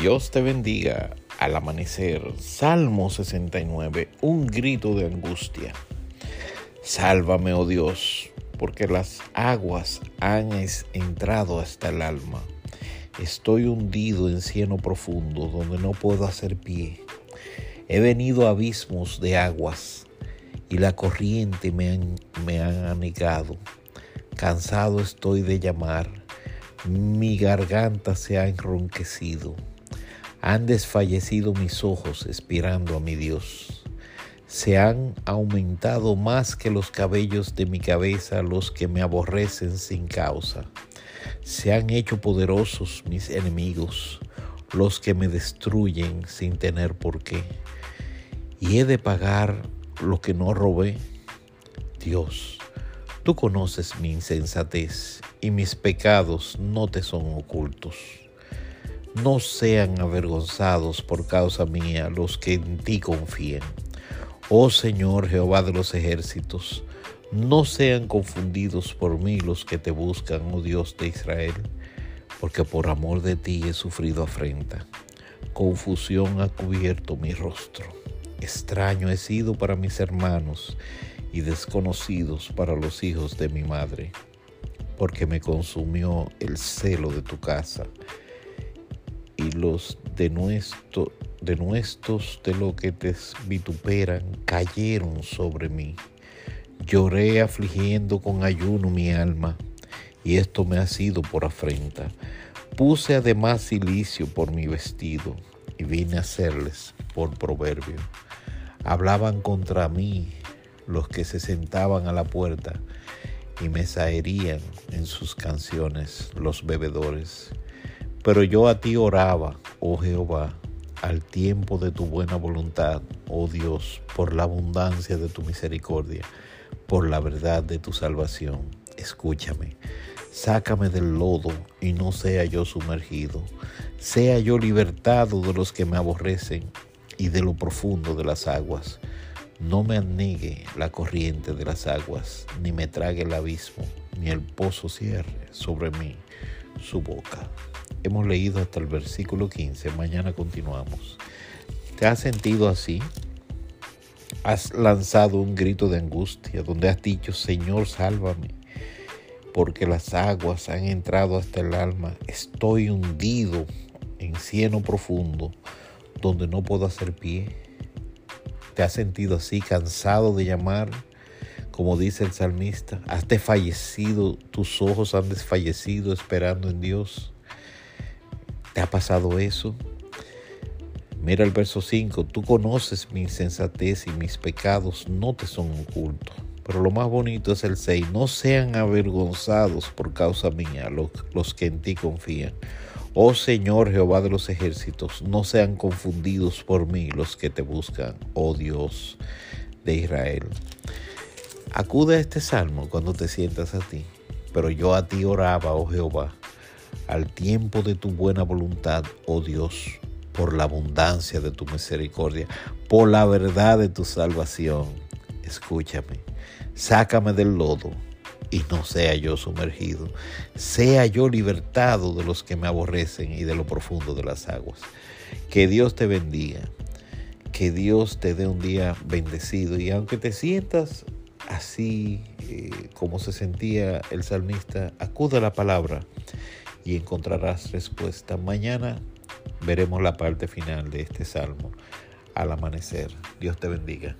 Dios te bendiga. Al amanecer, Salmo 69, un grito de angustia. Sálvame, oh Dios, porque las aguas han entrado hasta el alma. Estoy hundido en cieno profundo donde no puedo hacer pie. He venido a abismos de aguas y la corriente me, me ha anegado. Cansado estoy de llamar, mi garganta se ha enronquecido. Han desfallecido mis ojos esperando a mi Dios. Se han aumentado más que los cabellos de mi cabeza los que me aborrecen sin causa. Se han hecho poderosos mis enemigos, los que me destruyen sin tener por qué. Y he de pagar lo que no robé. Dios, tú conoces mi insensatez y mis pecados no te son ocultos no sean avergonzados por causa mía los que en ti confíen. Oh Señor Jehová de los ejércitos, no sean confundidos por mí los que te buscan, oh Dios de Israel, porque por amor de ti he sufrido afrenta. Confusión ha cubierto mi rostro. Extraño he sido para mis hermanos y desconocidos para los hijos de mi madre, porque me consumió el celo de tu casa y los de, nuestro, de nuestros de lo que te vituperan cayeron sobre mí. Lloré afligiendo con ayuno mi alma, y esto me ha sido por afrenta. Puse además silicio por mi vestido, y vine a hacerles por proverbio. Hablaban contra mí los que se sentaban a la puerta, y me saerían en sus canciones los bebedores. Pero yo a ti oraba, oh Jehová, al tiempo de tu buena voluntad, oh Dios, por la abundancia de tu misericordia, por la verdad de tu salvación. Escúchame, sácame del lodo y no sea yo sumergido, sea yo libertado de los que me aborrecen y de lo profundo de las aguas. No me anegue la corriente de las aguas, ni me trague el abismo, ni el pozo cierre sobre mí su boca. Hemos leído hasta el versículo 15. Mañana continuamos. ¿Te has sentido así? Has lanzado un grito de angustia donde has dicho, Señor, sálvame, porque las aguas han entrado hasta el alma. Estoy hundido en cieno profundo donde no puedo hacer pie. ¿Te has sentido así, cansado de llamar? Como dice el salmista, has desfallecido, tus ojos han desfallecido esperando en Dios. ¿Te ha pasado eso? Mira el verso 5, tú conoces mi insensatez y mis pecados no te son ocultos. Pero lo más bonito es el 6, no sean avergonzados por causa mía los, los que en ti confían. Oh Señor Jehová de los ejércitos, no sean confundidos por mí los que te buscan, oh Dios de Israel. Acude a este salmo cuando te sientas a ti, pero yo a ti oraba, oh Jehová al tiempo de tu buena voluntad, oh Dios, por la abundancia de tu misericordia, por la verdad de tu salvación. Escúchame, sácame del lodo y no sea yo sumergido, sea yo libertado de los que me aborrecen y de lo profundo de las aguas. Que Dios te bendiga, que Dios te dé un día bendecido y aunque te sientas así eh, como se sentía el salmista, acude a la palabra y encontrarás respuesta. Mañana veremos la parte final de este salmo al amanecer. Dios te bendiga.